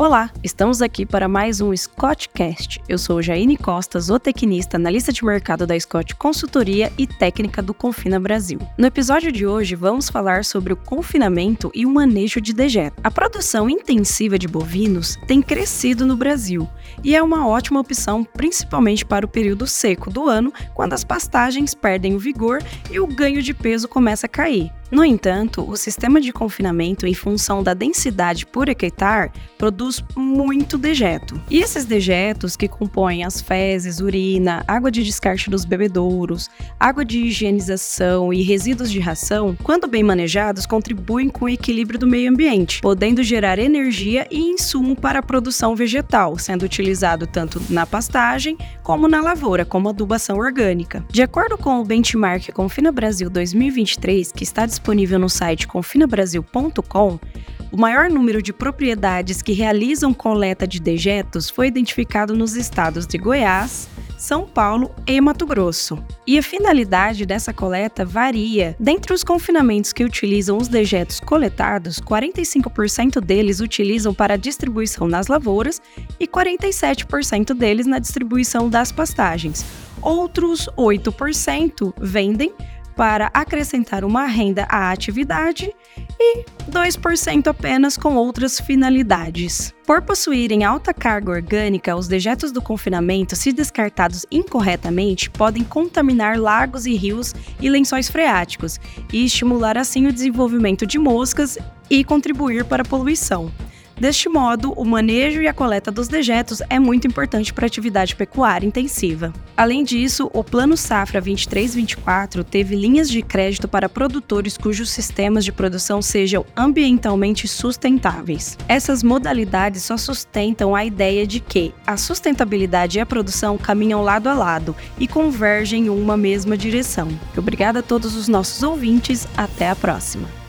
Olá, estamos aqui para mais um Scottcast. Eu sou Jaine Costa, zootecnista, analista de mercado da Scott Consultoria e técnica do Confina Brasil. No episódio de hoje, vamos falar sobre o confinamento e o manejo de dejeto. A produção intensiva de bovinos tem crescido no Brasil e é uma ótima opção, principalmente para o período seco do ano, quando as pastagens perdem o vigor e o ganho de peso começa a cair. No entanto, o sistema de confinamento, em função da densidade por hectare, produz muito dejeto. E esses dejetos, que compõem as fezes, urina, água de descarte dos bebedouros, água de higienização e resíduos de ração, quando bem manejados, contribuem com o equilíbrio do meio ambiente, podendo gerar energia e insumo para a produção vegetal, sendo utilizado tanto na pastagem como na lavoura, como adubação orgânica. De acordo com o benchmark Confina Brasil 2023, que está disponível disponível no site confinabrasil.com, o maior número de propriedades que realizam coleta de dejetos foi identificado nos estados de Goiás, são Paulo e Mato Grosso. E a finalidade dessa coleta varia. Dentre os confinamentos que utilizam os dejetos coletados, 45% deles utilizam para distribuição nas lavouras e 47% deles na distribuição das pastagens. Outros 8% vendem para acrescentar uma renda à atividade e 2% apenas com outras finalidades. Por possuírem alta carga orgânica, os dejetos do confinamento, se descartados incorretamente, podem contaminar lagos e rios e lençóis freáticos e estimular assim o desenvolvimento de moscas e contribuir para a poluição. Deste modo, o manejo e a coleta dos dejetos é muito importante para a atividade pecuária intensiva. Além disso, o Plano Safra 23-24 teve linhas de crédito para produtores cujos sistemas de produção sejam ambientalmente sustentáveis. Essas modalidades só sustentam a ideia de que a sustentabilidade e a produção caminham lado a lado e convergem em uma mesma direção. Obrigada a todos os nossos ouvintes, até a próxima.